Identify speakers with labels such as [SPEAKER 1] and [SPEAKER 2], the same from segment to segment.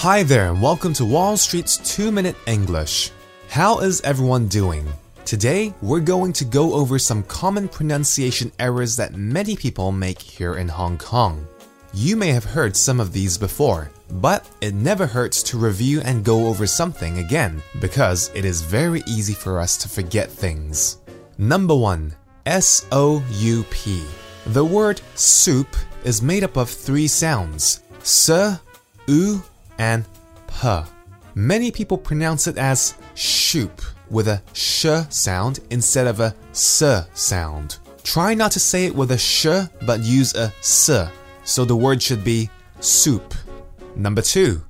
[SPEAKER 1] Hi there, and welcome to Wall Street's 2 Minute English. How is everyone doing? Today, we're going to go over some common pronunciation errors that many people make here in Hong Kong. You may have heard some of these before, but it never hurts to review and go over something again because it is very easy for us to forget things. Number 1. S O U P. The word soup is made up of three sounds s, u, and p. Many people pronounce it as shoop with a sh sound instead of a s sound. Try not to say it with a sh but use a s, so the word should be soup. Number two,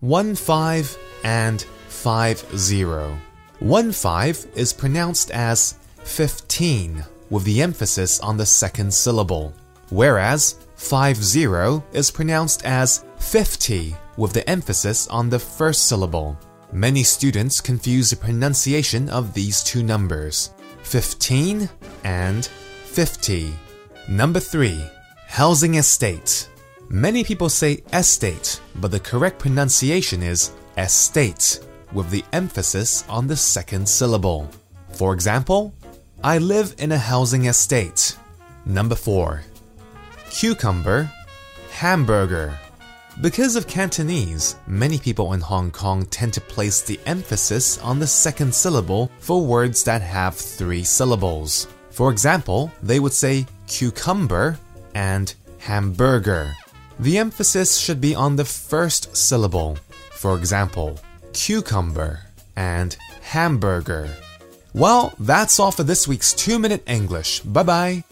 [SPEAKER 1] one five and five zero. One five is pronounced as 15 with the emphasis on the second syllable, whereas 50 is pronounced as 50 with the emphasis on the first syllable. Many students confuse the pronunciation of these two numbers 15 and 50. Number 3. Housing estate. Many people say estate, but the correct pronunciation is estate, with the emphasis on the second syllable. For example, I live in a housing estate. Number 4. Cucumber, hamburger. Because of Cantonese, many people in Hong Kong tend to place the emphasis on the second syllable for words that have three syllables. For example, they would say cucumber and hamburger. The emphasis should be on the first syllable. For example, cucumber and hamburger. Well, that's all for this week's 2 Minute English. Bye bye.